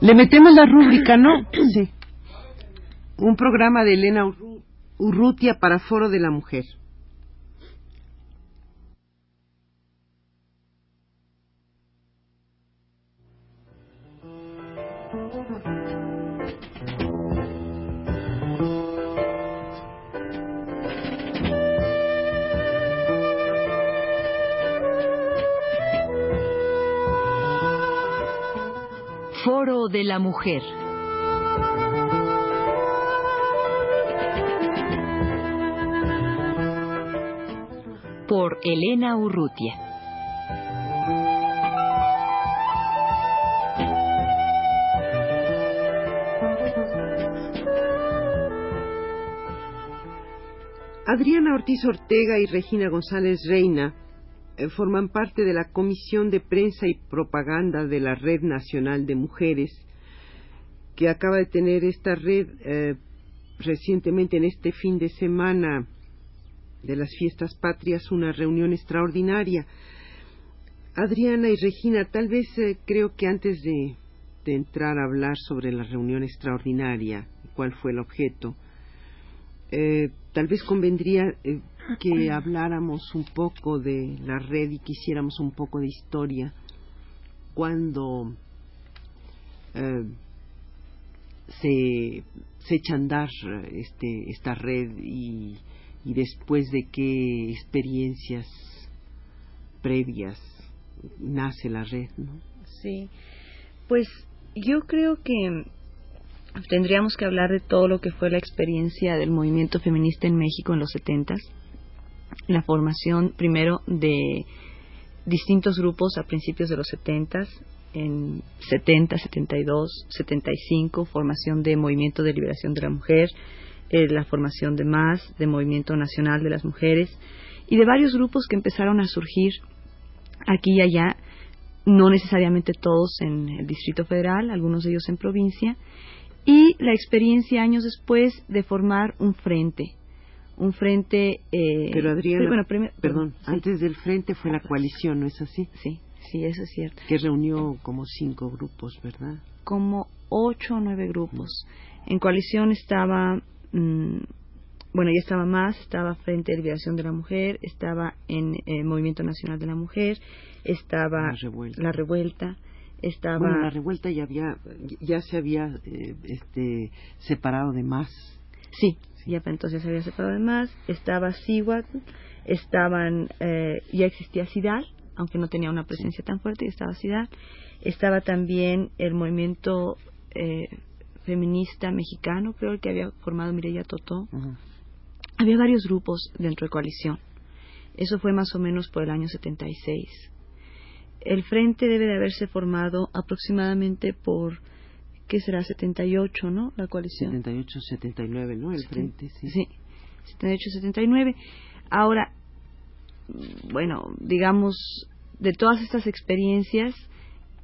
Le metemos la rúbrica, ¿no? Sí. Un programa de Elena Urrutia para Foro de la Mujer. Foro de la Mujer. Por Elena Urrutia. Adriana Ortiz Ortega y Regina González Reina forman parte de la Comisión de Prensa y Propaganda de la Red Nacional de Mujeres, que acaba de tener esta red eh, recientemente en este fin de semana de las fiestas patrias una reunión extraordinaria. Adriana y Regina, tal vez eh, creo que antes de, entrar a hablar sobre la reunión extraordinaria, cuál fue el objeto, tal vez convendría que habláramos un poco de la red y quisiéramos un poco de historia cuando eh, se, se echa a andar este, esta red y, y después de qué experiencias previas nace la red, ¿no? Sí, pues yo creo que tendríamos que hablar de todo lo que fue la experiencia del movimiento feminista en México en los setentas la formación primero de distintos grupos a principios de los 70, en 70, 72, 75, formación de Movimiento de Liberación de la Mujer, eh, la formación de MAS, de Movimiento Nacional de las Mujeres, y de varios grupos que empezaron a surgir aquí y allá, no necesariamente todos en el Distrito Federal, algunos de ellos en provincia, y la experiencia años después de formar un frente, un frente. Eh, Pero Adriana, perdón, antes del frente fue la coalición, ¿no es así? Sí, sí, eso es cierto. Que reunió como cinco grupos, ¿verdad? Como ocho o nueve grupos. En coalición estaba, mm, bueno, ya estaba más, estaba Frente de Liberación de la Mujer, estaba en eh, Movimiento Nacional de la Mujer, estaba La Revuelta. estaba bueno, la revuelta ya había ya se había eh, este separado de más sí ya entonces se había separado de más, estaba Siwat, estaban, eh, ya existía Sidal, aunque no tenía una presencia tan fuerte, estaba Sidal, estaba también el movimiento eh, feminista mexicano, creo el que había formado Mireya Totó. Había varios grupos dentro de coalición. Eso fue más o menos por el año 76. El frente debe de haberse formado aproximadamente por ¿qué será? 78, ¿no? La coalición. 78, 79, ¿no? El frente, sí. Sí, 78, 79. Ahora, bueno, digamos, de todas estas experiencias,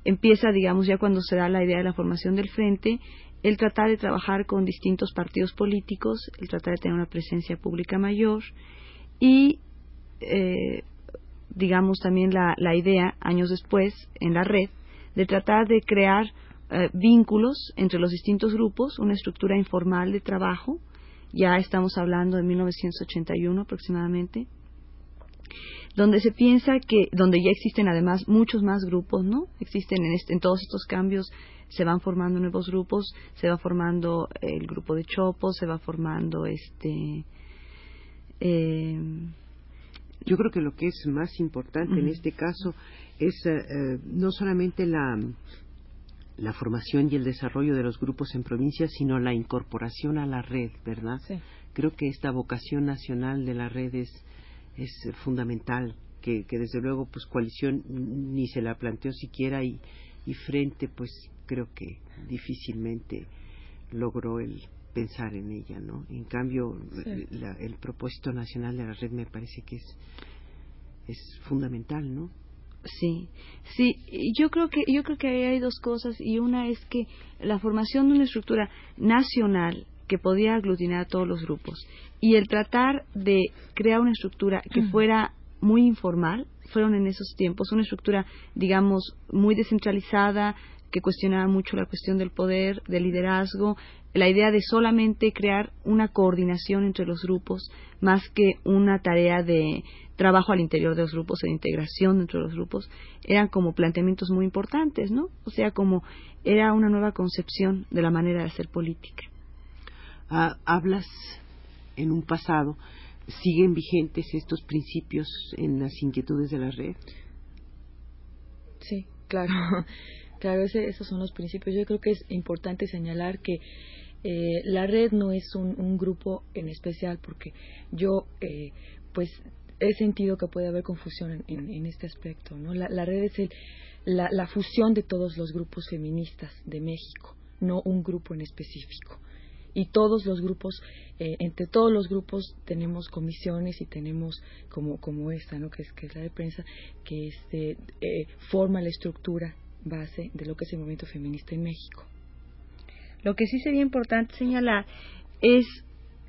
empieza, digamos, ya cuando se da la idea de la formación del frente, el tratar de trabajar con distintos partidos políticos, el tratar de tener una presencia pública mayor y, eh, digamos, también la, la idea, años después, en la red, de tratar de crear eh, vínculos entre los distintos grupos, una estructura informal de trabajo, ya estamos hablando de 1981 aproximadamente, donde se piensa que, donde ya existen además muchos más grupos, ¿no? Existen en, este, en todos estos cambios, se van formando nuevos grupos, se va formando el grupo de Chopo, se va formando este. Eh, Yo creo que lo que es más importante en este caso es eh, no solamente la la formación y el desarrollo de los grupos en provincias, sino la incorporación a la red, ¿verdad? Creo que esta vocación nacional de la red es, es fundamental, que, que, desde luego pues coalición ni se la planteó siquiera y, y frente pues creo que difícilmente logró el pensar en ella, ¿no? En cambio, el propósito nacional de la red me parece que es, es fundamental, ¿no? Sí, sí, yo creo que yo creo que ahí hay dos cosas y una es que la formación de una estructura nacional que podía aglutinar a todos los grupos y el tratar de crear una estructura que fuera muy informal, fueron en esos tiempos una estructura, digamos, muy descentralizada, que cuestionaba mucho la cuestión del poder, del liderazgo, la idea de solamente crear una coordinación entre los grupos más que una tarea de trabajo al interior de los grupos, de integración entre los grupos, eran como planteamientos muy importantes, ¿no? O sea, como era una nueva concepción de la manera de hacer política. Ah, hablas en un pasado, ¿siguen vigentes estos principios en las inquietudes de la red? Sí, claro. Claro, esos son los principios. Yo creo que es importante señalar que eh, la red no es un, grupo en especial porque yo eh, pues he sentido que puede haber confusión en, este aspecto. ¿no? La, red es el, la, fusión de todos los grupos feministas de México, no un grupo en específico y todos los grupos, eh, entre todos los grupos tenemos comisiones y tenemos como, como esta, ¿no? que, es, que es la de prensa, que este, forma la estructura base de lo que es el movimiento feminista en México. Lo que sí sería importante señalar es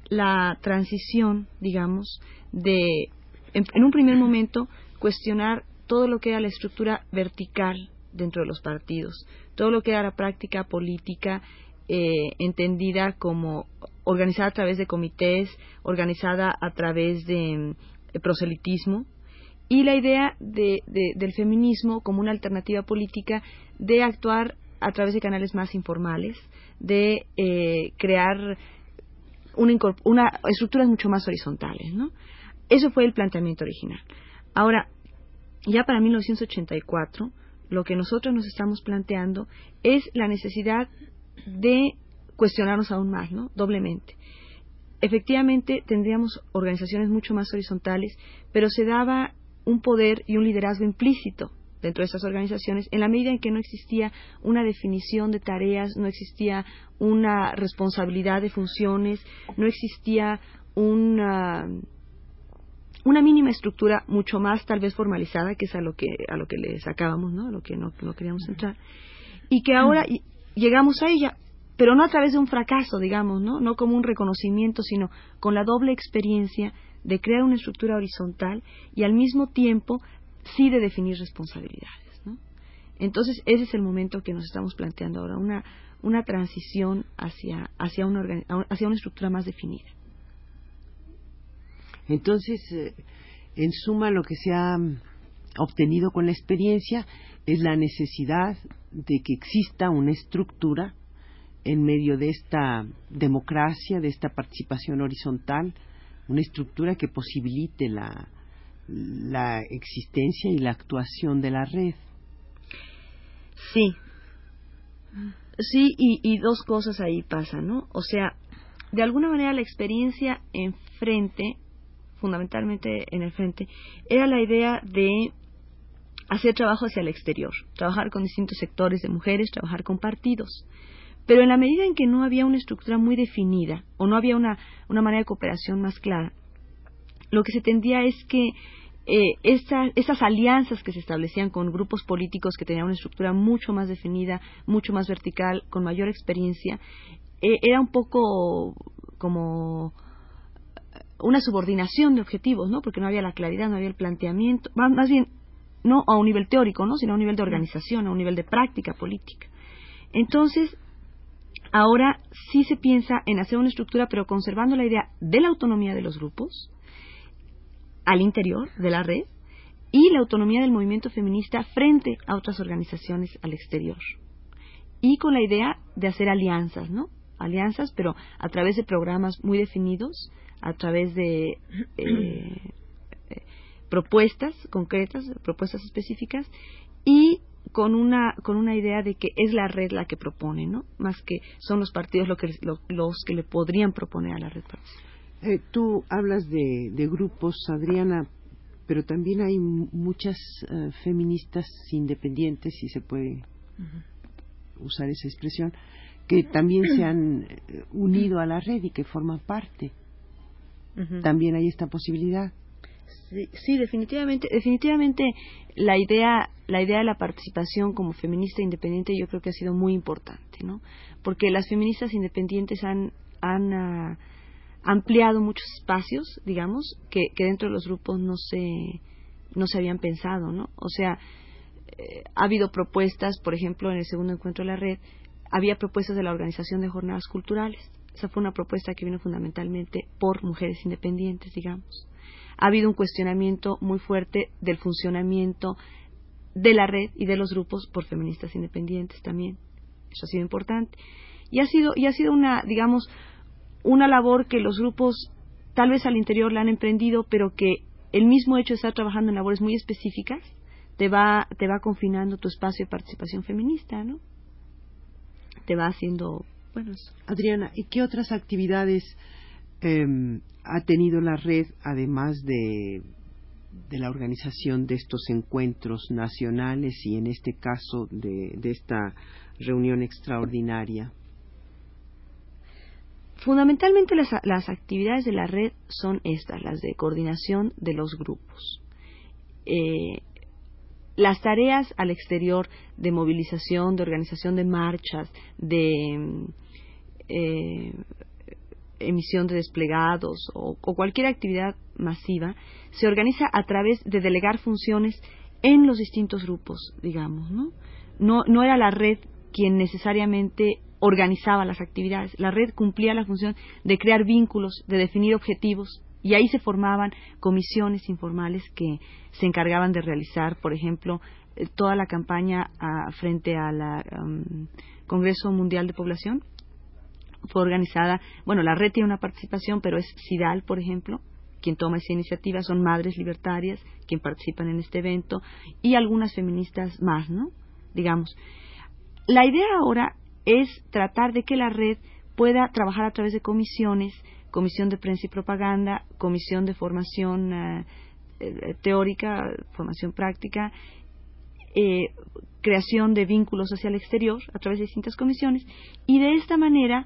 la transición, digamos, de, en, un primer momento, cuestionar todo lo que era la estructura vertical dentro de los partidos, todo lo que era la práctica política eh, entendida como organizada a través de comités, organizada a través de proselitismo, y la idea del feminismo como una alternativa política de actuar a través de canales más informales, de eh, crear una, una, estructuras mucho más horizontales, ¿no? Eso fue el planteamiento original. Ahora, ya para 1984, lo que nosotros nos estamos planteando es la necesidad de cuestionarnos aún más, ¿no? Doblemente. Efectivamente, tendríamos organizaciones mucho más horizontales, pero se daba un poder y un liderazgo implícito dentro de estas organizaciones en la medida en que no existía una definición de tareas, no existía una responsabilidad de funciones, no existía una una mínima estructura mucho más tal vez formalizada que es a lo que a lo que le sacábamos, ¿no? A lo que no, no queríamos entrar y que ahora llegamos a ella pero no a través de un fracaso, digamos, ¿no? No como un reconocimiento, sino con la doble experiencia de crear una estructura horizontal y al mismo tiempo sí de definir responsabilidades. Entonces, ese es el momento que nos estamos planteando ahora, una, una transición hacia, hacia, una, hacia una estructura más definida. Entonces, eh, en suma, lo que se ha obtenido con la experiencia es la necesidad de que exista una estructura en medio de esta democracia, de esta participación horizontal, una estructura que posibilite la, la existencia y la actuación de la red. Sí, sí, y, y dos cosas ahí pasan, ¿no? O sea, de alguna manera la experiencia enfrente, fundamentalmente en el frente, era la idea de hacer trabajo hacia el exterior, trabajar con distintos sectores de mujeres, trabajar con partidos. Pero en la medida en que no había una estructura muy definida o no había una, una manera de cooperación más clara, lo que se tendía es que eh, esas alianzas que se establecían con grupos políticos que tenían una estructura mucho más definida, mucho más vertical, con mayor experiencia, eh, era un poco como una subordinación de objetivos, ¿no? Porque no había la claridad, no había el planteamiento, más bien no a un nivel teórico, ¿no? Sino a un nivel de organización, a un nivel de práctica política. Entonces, Ahora sí se piensa en hacer una estructura, pero conservando la idea de la autonomía de los grupos al interior de la red y la autonomía del movimiento feminista frente a otras organizaciones al exterior. Y con la idea de hacer alianzas, ¿no? Alianzas, pero a través de programas muy definidos, a través de eh, eh, propuestas concretas, propuestas específicas, y con una con una idea de que es la red la que propone, ¿no? Más que son los partidos lo que, los que le podrían proponer a la red. Eh, tú hablas de, grupos, Adriana, pero también hay muchas eh, feministas independientes, si se puede usar esa expresión, que también se han eh, unido a la red y que forman parte. También hay esta posibilidad. Sí, definitivamente, definitivamente la idea, la idea de la participación como feminista independiente yo creo que ha sido muy importante, ¿no? Porque las feministas independientes han, han ah, ampliado muchos espacios, digamos, que, que dentro de los grupos no se, no se habían pensado, ¿no? O sea, eh, ha habido propuestas, por ejemplo, en el segundo encuentro de la red, había propuestas de la organización de jornadas culturales. Esa fue una propuesta que vino fundamentalmente por mujeres independientes, digamos. Ha habido un cuestionamiento muy fuerte del funcionamiento de la red y de los grupos por feministas independientes también. Eso ha sido importante. Y ha sido, y ha sido una, digamos, una labor que los grupos tal vez al interior la han emprendido, pero que el mismo hecho de estar trabajando en labores muy específicas te va, te va confinando tu espacio de participación feminista, ¿no? Te va haciendo, bueno, Adriana, ¿y qué otras actividades em, ha tenido la red además de, de la organización de estos encuentros nacionales y en este caso de, de esta reunión extraordinaria? Fundamentalmente las, las, actividades de la red son estas, las de coordinación de los grupos. Eh, las tareas al exterior de movilización, de organización de marchas, de eh, emisión de desplegados o, o, cualquier actividad masiva se organiza a través de delegar funciones en los distintos grupos, digamos, ¿no? No, no era la red quien necesariamente organizaba las actividades. La red cumplía la función de crear vínculos, de definir objetivos, y ahí se formaban comisiones informales que se encargaban de realizar, por ejemplo, eh, toda la campaña a, frente al Congreso Mundial de Población. Fue organizada, bueno, la red tiene una participación, pero es SIDAL, por ejemplo, quien toma esa iniciativa, son madres libertarias quien participan en este evento y algunas feministas más, ¿no? Digamos. La idea ahora es tratar de que la red pueda trabajar a través de comisiones, comisión de prensa y propaganda, comisión de formación eh, eh, teórica, formación práctica, eh, creación de vínculos hacia el exterior a través de distintas comisiones y de esta manera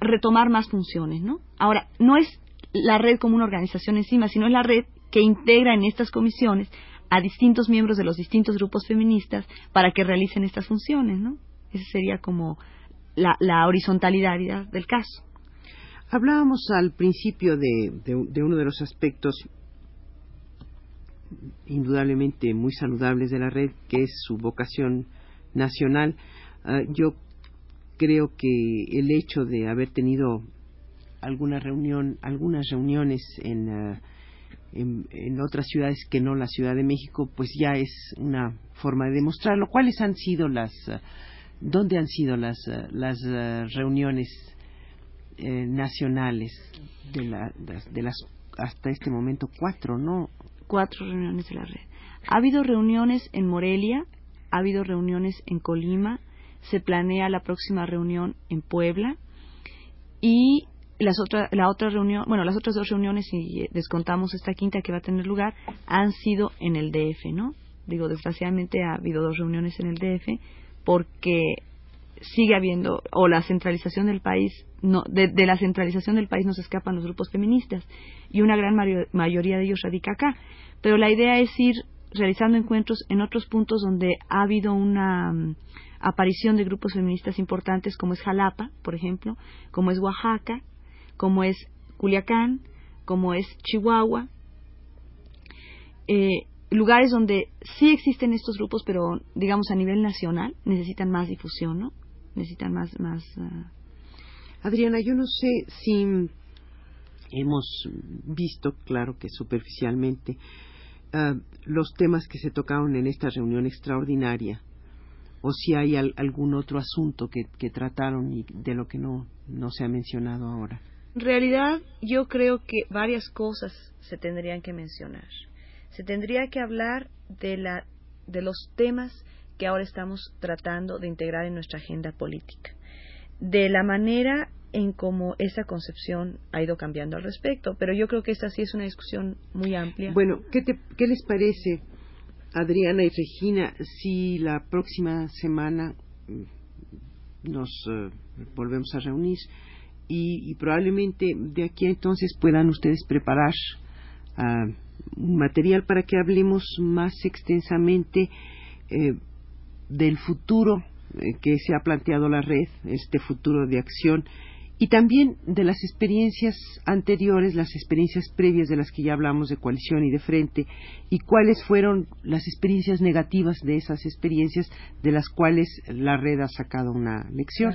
retomar más funciones, ¿no? Ahora, no es la red como una organización encima, sino es la red que integra en estas comisiones a distintos miembros de los distintos grupos feministas para que realicen estas funciones, ¿no? Esa sería como la, la horizontalidad del caso. Hablábamos al principio de, uno de los aspectos indudablemente muy saludables de la red, que es su vocación nacional. Uh, yo creo que el hecho de haber tenido alguna reunión, algunas reuniones en, uh, en, en, otras ciudades que no la Ciudad de México, pues ya es una forma de demostrarlo. ¿Cuáles han sido las, uh, dónde han sido las, las reuniones eh, nacionales de, la, de las hasta este momento cuatro, ¿no? Cuatro reuniones de la red. Ha habido reuniones en Morelia, ha habido reuniones en Colima, se planea la próxima reunión en Puebla y las otra, la otra reunión, bueno, las otras dos reuniones, si descontamos esta quinta que va a tener lugar, han sido en el DF, ¿no? Digo, desgraciadamente ha habido dos reuniones en el DF porque sigue habiendo, o la centralización del país, no, de, la centralización del país nos escapan los grupos feministas y una gran mayoría de ellos radica acá. Pero la idea es ir realizando encuentros en otros puntos donde ha habido una aparición de grupos feministas importantes como es Jalapa, por ejemplo, como es Oaxaca, como es Culiacán, como es Chihuahua. Eh, lugares donde sí existen estos grupos, pero digamos a nivel nacional necesitan más difusión, ¿no? necesitan más... más uh... Adriana, yo no sé si hemos visto, claro que superficialmente, uh, los temas que se tocaron en esta reunión extraordinaria, o si hay al, algún otro asunto que, que, trataron y de lo que no, no se ha mencionado ahora. En realidad, yo creo que varias cosas se tendrían que mencionar. Se tendría que hablar de, la, de los temas que ahora estamos tratando de integrar en nuestra agenda política, de la manera en cómo esa concepción ha ido cambiando al respecto. Pero yo creo que esta sí es una discusión muy amplia. Bueno, ¿qué, te, qué les parece, Adriana y Regina, si la próxima semana mm, nos uh, volvemos a reunir y, probablemente de aquí a entonces puedan ustedes preparar un material para que hablemos más extensamente eh, del futuro eh, que se ha planteado la red, este futuro de acción y también de las experiencias anteriores, las experiencias previas de las que ya hablamos de coalición y de frente, y cuáles fueron las experiencias negativas de esas experiencias de las cuales la red ha sacado una lección.